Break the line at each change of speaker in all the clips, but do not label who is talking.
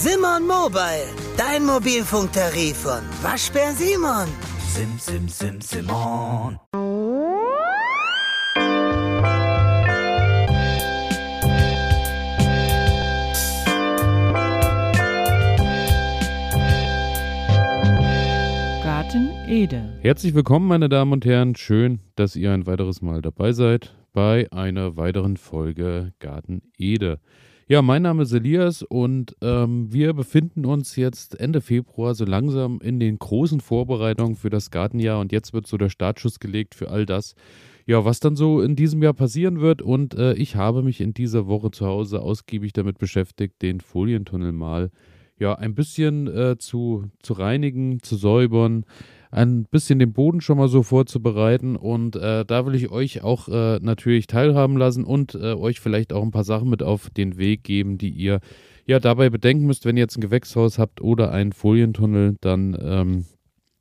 Simon Mobile, dein Mobilfunktarif von Waschbär Simon.
Sim, sim, sim, Simon.
Garten Ede.
Herzlich willkommen, meine Damen und Herren. Schön, dass ihr ein weiteres Mal dabei seid bei einer weiteren Folge Garten Ede. Ja, mein Name ist Elias und ähm, wir befinden uns jetzt Ende Februar so langsam in den großen Vorbereitungen für das Gartenjahr und jetzt wird so der Startschuss gelegt für all das, ja, was dann so in diesem Jahr passieren wird und äh, ich habe mich in dieser Woche zu Hause ausgiebig damit beschäftigt, den Folientunnel mal ja ein bisschen äh, zu, zu reinigen, zu säubern, ein bisschen den Boden schon mal so vorzubereiten. Und äh, da will ich euch auch äh, natürlich teilhaben lassen und äh, euch vielleicht auch ein paar Sachen mit auf den Weg geben, die ihr ja dabei bedenken müsst, wenn ihr jetzt ein Gewächshaus habt oder einen Folientunnel, dann ähm,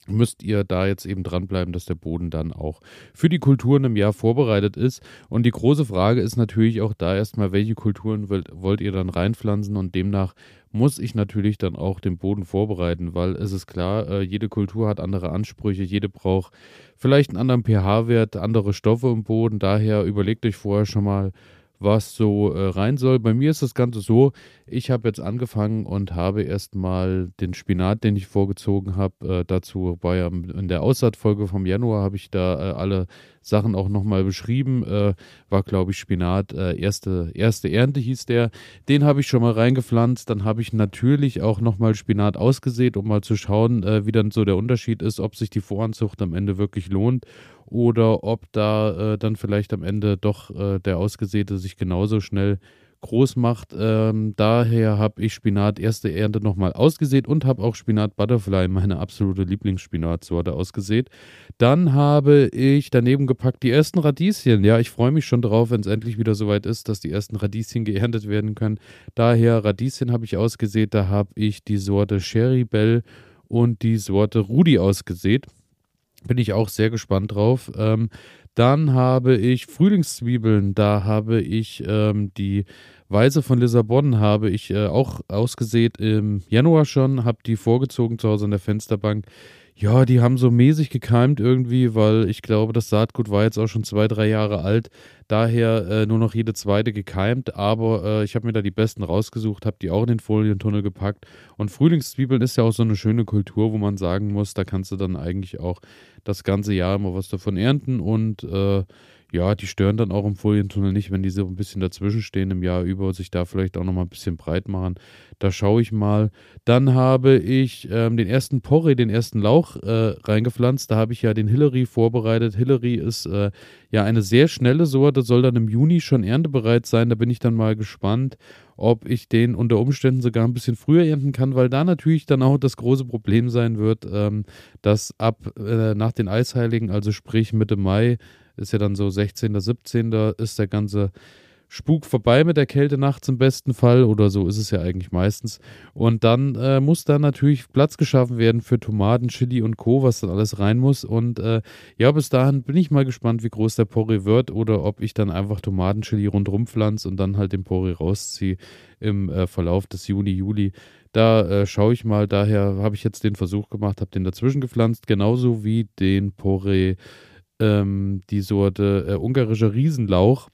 müsst ihr da jetzt eben dranbleiben, dass der Boden dann auch für die Kulturen im Jahr vorbereitet ist. Und die große Frage ist natürlich auch da erstmal, welche Kulturen wollt, wollt ihr dann reinpflanzen und demnach muss ich natürlich dann auch den Boden vorbereiten, weil es ist klar, äh, jede Kultur hat andere Ansprüche, jede braucht vielleicht einen anderen pH-Wert, andere Stoffe im Boden. Daher überlegt euch vorher schon mal, was so äh, rein soll. Bei mir ist das Ganze so, ich habe jetzt angefangen und habe erstmal den Spinat, den ich vorgezogen habe, äh, dazu war ja in der Aussaatfolge vom Januar, habe ich da äh, alle Sachen auch nochmal beschrieben. Äh, war, glaube ich, Spinat, äh, erste, erste Ernte hieß der. Den habe ich schon mal reingepflanzt. Dann habe ich natürlich auch nochmal Spinat ausgesät, um mal zu schauen, äh, wie dann so der Unterschied ist, ob sich die Voranzucht am Ende wirklich lohnt oder ob da äh, dann vielleicht am Ende doch äh, der Ausgesäte sich genauso schnell groß macht. Ähm, daher habe ich Spinat erste Ernte nochmal ausgesät und habe auch Spinat Butterfly, meine absolute Lieblingsspinatsorte, ausgesät. Dann habe ich daneben gepackt die ersten Radieschen. Ja, ich freue mich schon drauf, wenn es endlich wieder soweit ist, dass die ersten Radieschen geerntet werden können. Daher Radieschen habe ich ausgesät. Da habe ich die Sorte Sherry Bell und die Sorte Rudi ausgesät. Bin ich auch sehr gespannt drauf. Ähm, dann habe ich Frühlingszwiebeln. Da habe ich ähm, die Weise von Lissabon habe ich äh, auch ausgesät im Januar schon, habe die vorgezogen zu Hause an der Fensterbank. Ja, die haben so mäßig gekeimt irgendwie, weil ich glaube, das Saatgut war jetzt auch schon zwei, drei Jahre alt. Daher äh, nur noch jede zweite gekeimt. Aber äh, ich habe mir da die besten rausgesucht, habe die auch in den Folientunnel gepackt. Und Frühlingszwiebeln ist ja auch so eine schöne Kultur, wo man sagen muss, da kannst du dann eigentlich auch das ganze Jahr immer was davon ernten. Und äh, ja, die stören dann auch im Folientunnel nicht, wenn die so ein bisschen dazwischen stehen im Jahr über und sich da vielleicht auch nochmal ein bisschen breit machen. Da schaue ich mal. Dann habe ich ähm, den ersten Porree, den ersten Lauch äh, reingepflanzt. Da habe ich ja den Hillary vorbereitet. Hillary ist äh, ja eine sehr schnelle Sorte, soll dann im Juni schon erntebereit sein. Da bin ich dann mal gespannt, ob ich den unter Umständen sogar ein bisschen früher ernten kann, weil da natürlich dann auch das große Problem sein wird, ähm, dass ab äh, nach den Eisheiligen, also sprich Mitte Mai, ist ja dann so 16., 17. ist der ganze Spuk vorbei mit der Kälte nachts im besten Fall oder so ist es ja eigentlich meistens. Und dann äh, muss da natürlich Platz geschaffen werden für Tomaten, Chili und Co., was dann alles rein muss. Und äh, ja, bis dahin bin ich mal gespannt, wie groß der Porree wird oder ob ich dann einfach Tomaten, Chili rundherum pflanze und dann halt den Porree rausziehe im äh, Verlauf des Juni, Juli. Da äh, schaue ich mal, daher habe ich jetzt den Versuch gemacht, habe den dazwischen gepflanzt, genauso wie den Porree ähm, die Sorte äh, ungarischer Riesenlauch.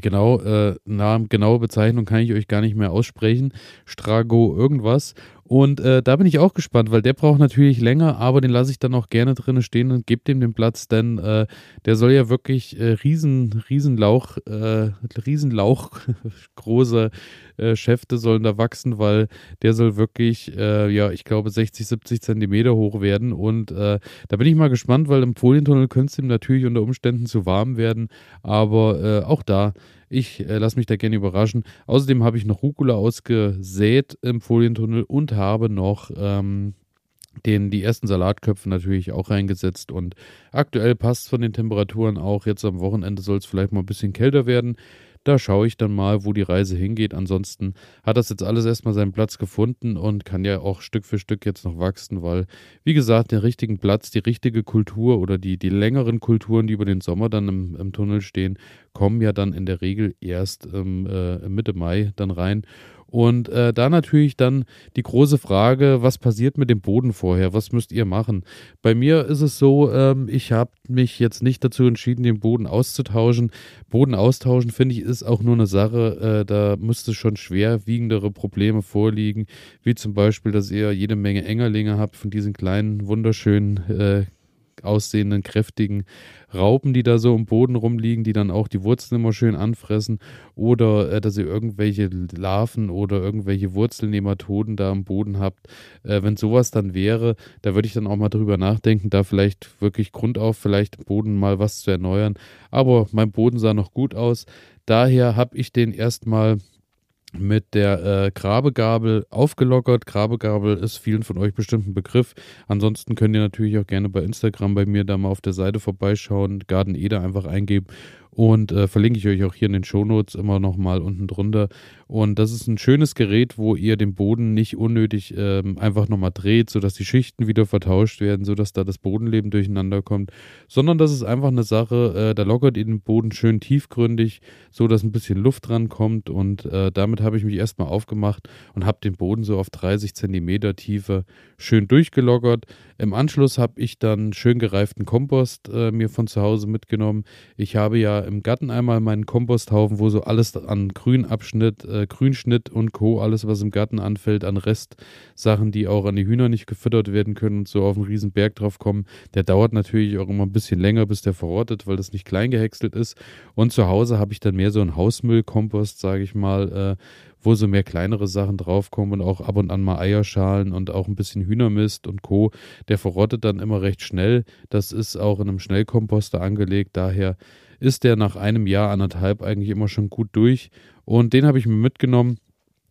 Genau, äh, Namen, genaue Bezeichnung kann ich euch gar nicht mehr aussprechen. Strago irgendwas. Und äh, da bin ich auch gespannt, weil der braucht natürlich länger, aber den lasse ich dann auch gerne drinnen stehen und gebe dem den Platz, denn äh, der soll ja wirklich äh, riesen, Riesenlauch, äh, Riesenlauch, große äh, Schäfte sollen da wachsen, weil der soll wirklich, äh, ja, ich glaube 60, 70 Zentimeter hoch werden. Und äh, da bin ich mal gespannt, weil im Folientunnel könnte es ihm natürlich unter Umständen zu warm werden, aber auch da ich äh, lasse mich da gerne überraschen. Außerdem habe ich noch Rucola ausgesät im Folientunnel und habe noch ähm, den, die ersten Salatköpfe natürlich auch reingesetzt und aktuell passt es von den Temperaturen auch. Jetzt am Wochenende soll es vielleicht mal ein bisschen kälter werden. Da schaue ich dann mal, wo die Reise hingeht. Ansonsten hat das jetzt alles erstmal seinen Platz gefunden und kann ja auch Stück für Stück jetzt noch wachsen, weil, wie gesagt, den richtigen Platz, die richtige Kultur oder die, die längeren Kulturen, die über den Sommer dann im, im Tunnel stehen, kommen ja dann in der Regel erst ähm, äh, Mitte Mai dann rein. Und äh, da natürlich dann die große Frage, was passiert mit dem Boden vorher? Was müsst ihr machen? Bei mir ist es so, ähm, ich habe mich jetzt nicht dazu entschieden, den Boden auszutauschen. Boden austauschen, finde ich, ist auch nur eine Sache, äh, da müsste schon schwerwiegendere Probleme vorliegen, wie zum Beispiel, dass ihr jede Menge Engerlinge habt von diesen kleinen, wunderschönen äh, aussehenden, kräftigen Raupen, die da so im Boden rumliegen, die dann auch die Wurzeln immer schön anfressen oder äh, dass ihr irgendwelche Larven oder irgendwelche Wurzelnematoden da am Boden habt. Äh, wenn sowas dann wäre, da würde ich dann auch mal drüber nachdenken, da vielleicht wirklich Grund auf, vielleicht im Boden mal was zu erneuern. Aber mein Boden sah noch gut aus. Daher habe ich den erstmal mit der äh, Grabegabel aufgelockert. Grabegabel ist vielen von euch bestimmt ein Begriff. Ansonsten könnt ihr natürlich auch gerne bei Instagram bei mir da mal auf der Seite vorbeischauen, Garden Eder einfach eingeben und äh, verlinke ich euch auch hier in den Shownotes immer nochmal unten drunter. Und das ist ein schönes Gerät, wo ihr den Boden nicht unnötig ähm, einfach nochmal dreht, sodass die Schichten wieder vertauscht werden, sodass da das Bodenleben durcheinander kommt, sondern das ist einfach eine Sache, äh, da lockert ihr den Boden schön tiefgründig, so dass ein bisschen Luft dran kommt und äh, damit habe ich mich erstmal aufgemacht und habe den Boden so auf 30 Zentimeter Tiefe schön durchgelockert. Im Anschluss habe ich dann schön gereiften Kompost äh, mir von zu Hause mitgenommen. Ich habe ja im Garten einmal meinen Komposthaufen, wo so alles an Grünabschnitt, äh, Grünschnitt und Co., alles was im Garten anfällt, an Restsachen, die auch an die Hühner nicht gefüttert werden können und so auf einen riesen Berg drauf kommen. Der dauert natürlich auch immer ein bisschen länger, bis der verrottet, weil das nicht klein gehäckselt ist. Und zu Hause habe ich dann mehr so einen Hausmüllkompost, sage ich mal, äh, wo so mehr kleinere Sachen draufkommen und auch ab und an mal Eierschalen und auch ein bisschen Hühnermist und Co. Der verrottet dann immer recht schnell. Das ist auch in einem Schnellkomposter angelegt. Daher ist der nach einem Jahr, anderthalb eigentlich immer schon gut durch. Und den habe ich mir mitgenommen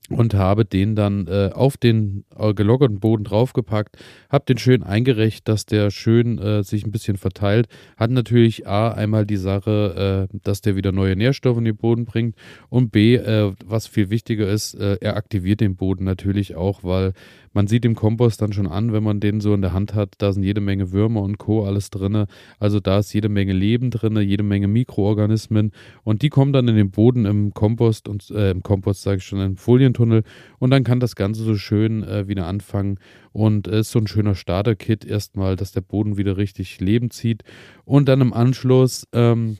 und habe den dann äh, auf den äh, gelockerten Boden draufgepackt, habe den schön eingerecht, dass der schön äh, sich ein bisschen verteilt. Hat natürlich A, einmal die Sache, äh, dass der wieder neue Nährstoffe in den Boden bringt und B, äh, was viel wichtiger ist, äh, er aktiviert den Boden natürlich auch, weil man sieht im Kompost dann schon an, wenn man den so in der Hand hat, da sind jede Menge Würmer und Co. alles drin. Also da ist jede Menge Leben drin, jede Menge Mikroorganismen und die kommen dann in den Boden im Kompost und äh, im Kompost sage ich schon im Folientunnel und dann kann das Ganze so schön äh, wieder anfangen und es ist so ein schöner Starter-Kit erstmal, dass der Boden wieder richtig Leben zieht und dann im Anschluss ähm,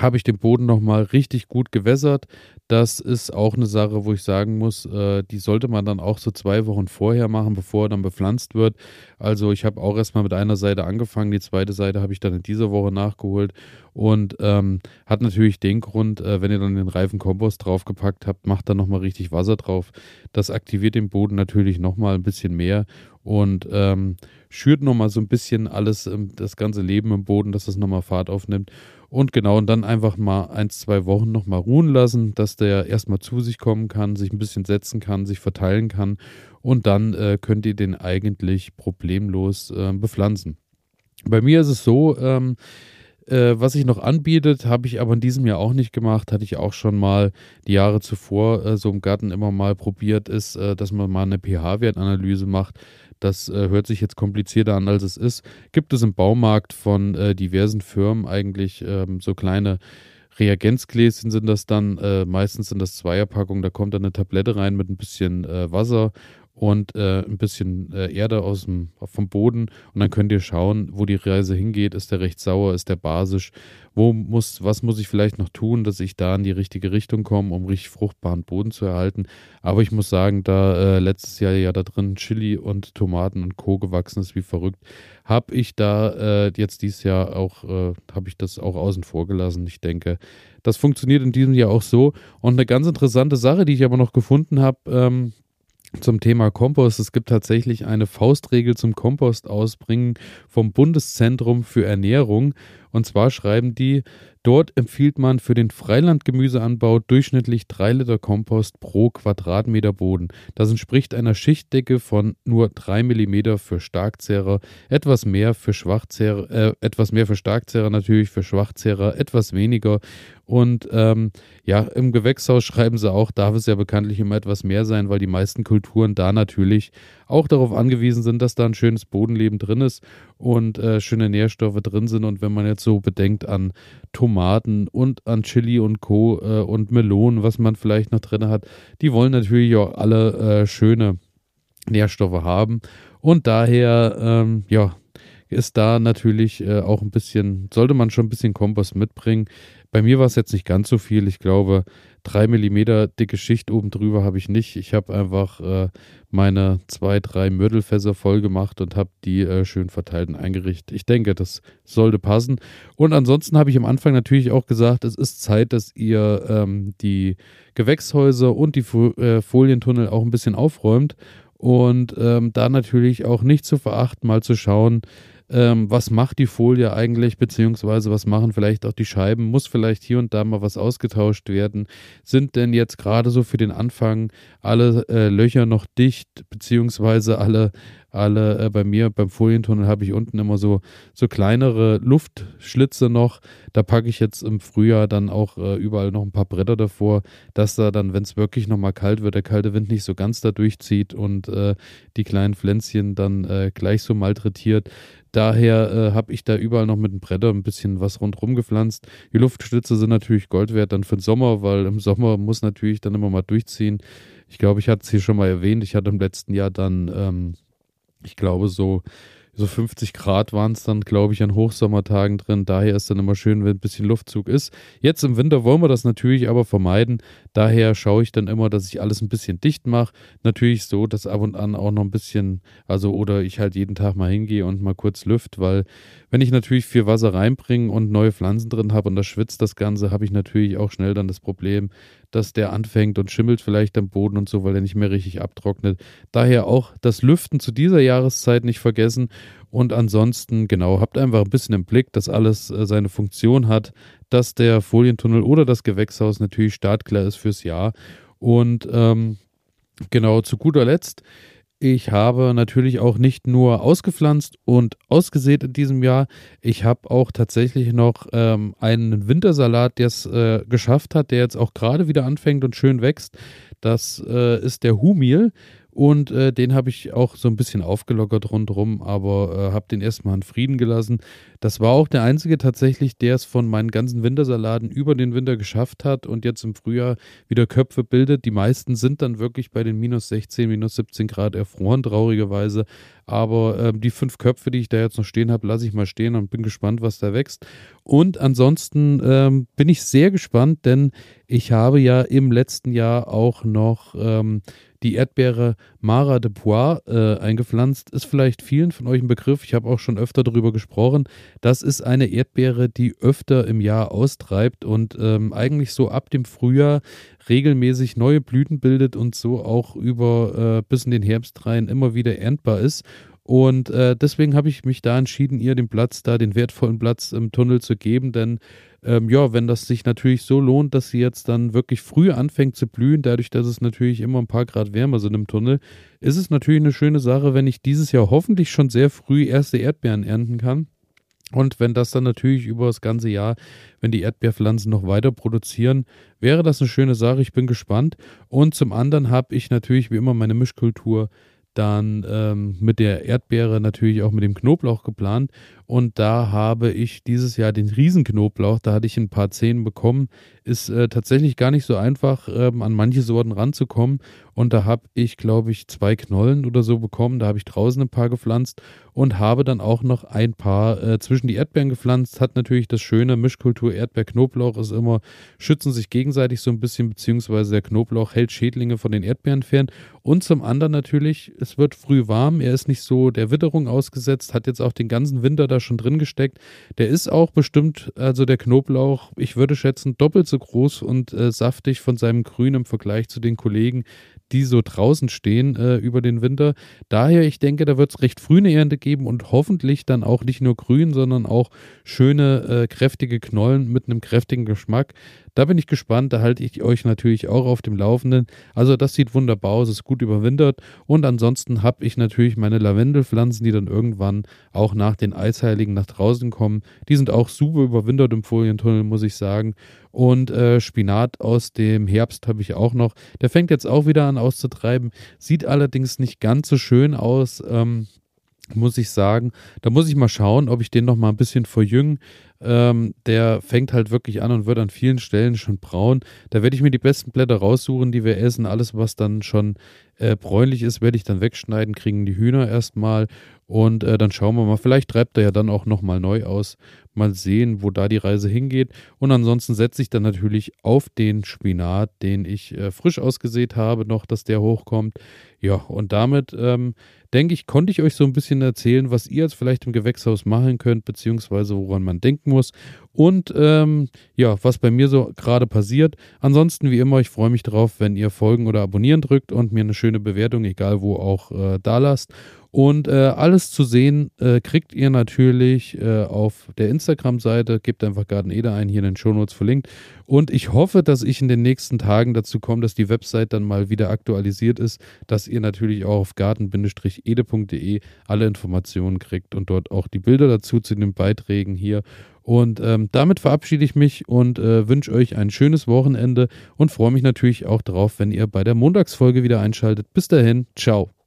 habe ich den Boden nochmal richtig gut gewässert. Das ist auch eine Sache, wo ich sagen muss, äh, die sollte man dann auch so zwei Wochen vorher machen, bevor er dann bepflanzt wird. Also ich habe auch erstmal mit einer Seite angefangen, die zweite Seite habe ich dann in dieser Woche nachgeholt und ähm, hat natürlich den Grund, äh, wenn ihr dann den reifen Kompost draufgepackt habt, macht dann nochmal richtig Wasser drauf. Das aktiviert den Boden natürlich nochmal ein bisschen mehr und ähm, schürt nochmal so ein bisschen alles, das ganze Leben im Boden, dass das nochmal Fahrt aufnimmt. Und genau, und dann einfach mal ein, zwei Wochen nochmal ruhen lassen, dass der erstmal zu sich kommen kann, sich ein bisschen setzen kann, sich verteilen kann. Und dann äh, könnt ihr den eigentlich problemlos äh, bepflanzen. Bei mir ist es so, ähm, äh, was sich noch anbietet, habe ich aber in diesem Jahr auch nicht gemacht, hatte ich auch schon mal die Jahre zuvor äh, so im Garten immer mal probiert, ist, äh, dass man mal eine pH-Wertanalyse macht. Das äh, hört sich jetzt komplizierter an, als es ist. Gibt es im Baumarkt von äh, diversen Firmen eigentlich ähm, so kleine Reagenzgläschen sind das dann, äh, meistens sind das Zweierpackungen, da kommt dann eine Tablette rein mit ein bisschen äh, Wasser und äh, ein bisschen äh, Erde aus dem, vom Boden und dann könnt ihr schauen, wo die Reise hingeht. Ist der recht sauer, ist der basisch? Wo muss, was muss ich vielleicht noch tun, dass ich da in die richtige Richtung komme, um richtig fruchtbaren Boden zu erhalten? Aber ich muss sagen, da äh, letztes Jahr ja da drin Chili und Tomaten und Co. gewachsen ist wie verrückt, habe ich da äh, jetzt dieses Jahr auch, äh, habe ich das auch außen vor gelassen. Ich denke, das funktioniert in diesem Jahr auch so. Und eine ganz interessante Sache, die ich aber noch gefunden habe, ähm, zum Thema Kompost. Es gibt tatsächlich eine Faustregel zum Kompost ausbringen vom Bundeszentrum für Ernährung. Und zwar schreiben die, dort empfiehlt man für den Freilandgemüseanbau durchschnittlich 3 Liter Kompost pro Quadratmeter Boden. Das entspricht einer Schichtdecke von nur 3 mm für Starkzehrer, etwas mehr für Schwachzehrer, äh, etwas mehr für Starkzehrer natürlich, für Schwachzehrer etwas weniger. Und ähm, ja, im Gewächshaus schreiben sie auch, darf es ja bekanntlich immer etwas mehr sein, weil die meisten Kulturen da natürlich auch darauf angewiesen sind, dass da ein schönes Bodenleben drin ist und äh, schöne Nährstoffe drin sind. Und wenn man jetzt so bedenkt an Tomaten und an Chili und Co. Äh, und Melonen, was man vielleicht noch drin hat, die wollen natürlich auch alle äh, schöne Nährstoffe haben. Und daher, ähm, ja, ist da natürlich äh, auch ein bisschen, sollte man schon ein bisschen Kompost mitbringen. Bei mir war es jetzt nicht ganz so viel. Ich glaube, drei Millimeter dicke Schicht oben drüber habe ich nicht. Ich habe einfach äh, meine zwei, drei Mörtelfässer voll gemacht und habe die äh, schön verteilt und eingerichtet. Ich denke, das sollte passen. Und ansonsten habe ich am Anfang natürlich auch gesagt, es ist Zeit, dass ihr ähm, die Gewächshäuser und die äh, Folientunnel auch ein bisschen aufräumt. Und ähm, da natürlich auch nicht zu verachten, mal zu schauen, ähm, was macht die Folie eigentlich, beziehungsweise was machen vielleicht auch die Scheiben, muss vielleicht hier und da mal was ausgetauscht werden. Sind denn jetzt gerade so für den Anfang alle äh, Löcher noch dicht, beziehungsweise alle alle äh, bei mir beim Folientunnel habe ich unten immer so, so kleinere Luftschlitze noch. Da packe ich jetzt im Frühjahr dann auch äh, überall noch ein paar Bretter davor, dass da dann, wenn es wirklich nochmal kalt wird, der kalte Wind nicht so ganz da durchzieht und äh, die kleinen Pflänzchen dann äh, gleich so malträtiert. Daher äh, habe ich da überall noch mit dem Bretter ein bisschen was rundherum gepflanzt. Die Luftstütze sind natürlich Gold wert dann für den Sommer, weil im Sommer muss natürlich dann immer mal durchziehen. Ich glaube, ich hatte es hier schon mal erwähnt. Ich hatte im letzten Jahr dann ähm, ich glaube, so, so 50 Grad waren es dann, glaube ich, an Hochsommertagen drin. Daher ist dann immer schön, wenn ein bisschen Luftzug ist. Jetzt im Winter wollen wir das natürlich aber vermeiden. Daher schaue ich dann immer, dass ich alles ein bisschen dicht mache. Natürlich so, dass ab und an auch noch ein bisschen, also oder ich halt jeden Tag mal hingehe und mal kurz lüft, weil wenn ich natürlich viel Wasser reinbringe und neue Pflanzen drin habe und das schwitzt das Ganze, habe ich natürlich auch schnell dann das Problem, dass der anfängt und schimmelt vielleicht am Boden und so, weil er nicht mehr richtig abtrocknet. Daher auch das Lüften zu dieser Jahreszeit nicht vergessen. Und ansonsten, genau, habt einfach ein bisschen im Blick, dass alles äh, seine Funktion hat, dass der Folientunnel oder das Gewächshaus natürlich startklar ist fürs Jahr. Und ähm, genau, zu guter Letzt ich habe natürlich auch nicht nur ausgepflanzt und ausgesät in diesem Jahr. Ich habe auch tatsächlich noch ähm, einen Wintersalat, der es äh, geschafft hat, der jetzt auch gerade wieder anfängt und schön wächst. Das äh, ist der Humil. Und äh, den habe ich auch so ein bisschen aufgelockert rundherum, aber äh, habe den erstmal in Frieden gelassen. Das war auch der einzige tatsächlich, der es von meinen ganzen Wintersaladen über den Winter geschafft hat und jetzt im Frühjahr wieder Köpfe bildet. Die meisten sind dann wirklich bei den minus 16, minus 17 Grad erfroren, traurigerweise. Aber äh, die fünf Köpfe, die ich da jetzt noch stehen habe, lasse ich mal stehen und bin gespannt, was da wächst. Und ansonsten ähm, bin ich sehr gespannt, denn ich habe ja im letzten Jahr auch noch ähm, die Erdbeere Mara de Poix äh, eingepflanzt. Ist vielleicht vielen von euch ein Begriff. Ich habe auch schon öfter darüber gesprochen. Das ist eine Erdbeere, die öfter im Jahr austreibt und ähm, eigentlich so ab dem Frühjahr regelmäßig neue Blüten bildet und so auch über äh, bis in den Herbst rein immer wieder erntbar ist. Und äh, deswegen habe ich mich da entschieden, ihr den Platz da, den wertvollen Platz im Tunnel zu geben, denn ähm, ja, wenn das sich natürlich so lohnt, dass sie jetzt dann wirklich früh anfängt zu blühen, dadurch, dass es natürlich immer ein paar Grad wärmer sind im Tunnel, ist es natürlich eine schöne Sache, wenn ich dieses Jahr hoffentlich schon sehr früh erste Erdbeeren ernten kann. Und wenn das dann natürlich über das ganze Jahr, wenn die Erdbeerpflanzen noch weiter produzieren, wäre das eine schöne Sache. Ich bin gespannt. Und zum anderen habe ich natürlich wie immer meine Mischkultur dann ähm, mit der Erdbeere natürlich auch mit dem Knoblauch geplant. Und da habe ich dieses Jahr den Riesenknoblauch, da hatte ich ein paar Zehen bekommen. Ist äh, tatsächlich gar nicht so einfach, ähm, an manche Sorten ranzukommen. Und da habe ich, glaube ich, zwei Knollen oder so bekommen. Da habe ich draußen ein paar gepflanzt und habe dann auch noch ein paar äh, zwischen die Erdbeeren gepflanzt. Hat natürlich das schöne Mischkultur Erdbeer-Knoblauch ist immer, schützen sich gegenseitig so ein bisschen, beziehungsweise der Knoblauch hält Schädlinge von den Erdbeeren fern. Und zum anderen natürlich, es wird früh warm. Er ist nicht so der Witterung ausgesetzt, hat jetzt auch den ganzen Winter da schon drin gesteckt. Der ist auch bestimmt, also der Knoblauch, ich würde schätzen, doppelt so groß und äh, saftig von seinem Grün im Vergleich zu den Kollegen, die so draußen stehen äh, über den Winter. Daher, ich denke, da wird es recht früh eine Ernte geben und hoffentlich dann auch nicht nur grün, sondern auch schöne, äh, kräftige Knollen mit einem kräftigen Geschmack. Da bin ich gespannt, da halte ich euch natürlich auch auf dem Laufenden. Also das sieht wunderbar aus, ist gut überwintert und ansonsten habe ich natürlich meine Lavendelpflanzen, die dann irgendwann auch nach den Eisheiligen nach draußen kommen. Die sind auch super überwintert im Folientunnel, muss ich sagen. Und äh, Spinat aus dem Herbst habe ich auch noch. Der fängt jetzt auch wieder an auszutreiben. Sieht allerdings nicht ganz so schön aus. Ähm, muss ich sagen. Da muss ich mal schauen, ob ich den noch mal ein bisschen verjüngen. Ähm, der fängt halt wirklich an und wird an vielen Stellen schon braun. Da werde ich mir die besten Blätter raussuchen, die wir essen. Alles, was dann schon äh, bräunlich ist, werde ich dann wegschneiden, kriegen die Hühner erstmal. Und äh, dann schauen wir mal. Vielleicht treibt er ja dann auch nochmal neu aus. Mal sehen, wo da die Reise hingeht. Und ansonsten setze ich dann natürlich auf den Spinat, den ich äh, frisch ausgesät habe, noch, dass der hochkommt. Ja, und damit ähm, denke ich, konnte ich euch so ein bisschen erzählen, was ihr jetzt vielleicht im Gewächshaus machen könnt, beziehungsweise woran man denken muss. Und ähm, ja, was bei mir so gerade passiert. Ansonsten, wie immer, ich freue mich drauf, wenn ihr folgen oder abonnieren drückt und mir eine schöne Bewertung, egal wo auch, äh, da lasst. Und äh, alles zu sehen äh, kriegt ihr natürlich äh, auf der Instagram-Seite. Gebt einfach Garten Ede ein, hier in den Shownotes verlinkt. Und ich hoffe, dass ich in den nächsten Tagen dazu komme, dass die Website dann mal wieder aktualisiert ist, dass ihr natürlich auch auf garten-ede.de alle Informationen kriegt und dort auch die Bilder dazu zu den Beiträgen hier. Und ähm, damit verabschiede ich mich und äh, wünsche euch ein schönes Wochenende und freue mich natürlich auch darauf, wenn ihr bei der Montagsfolge wieder einschaltet. Bis dahin, ciao.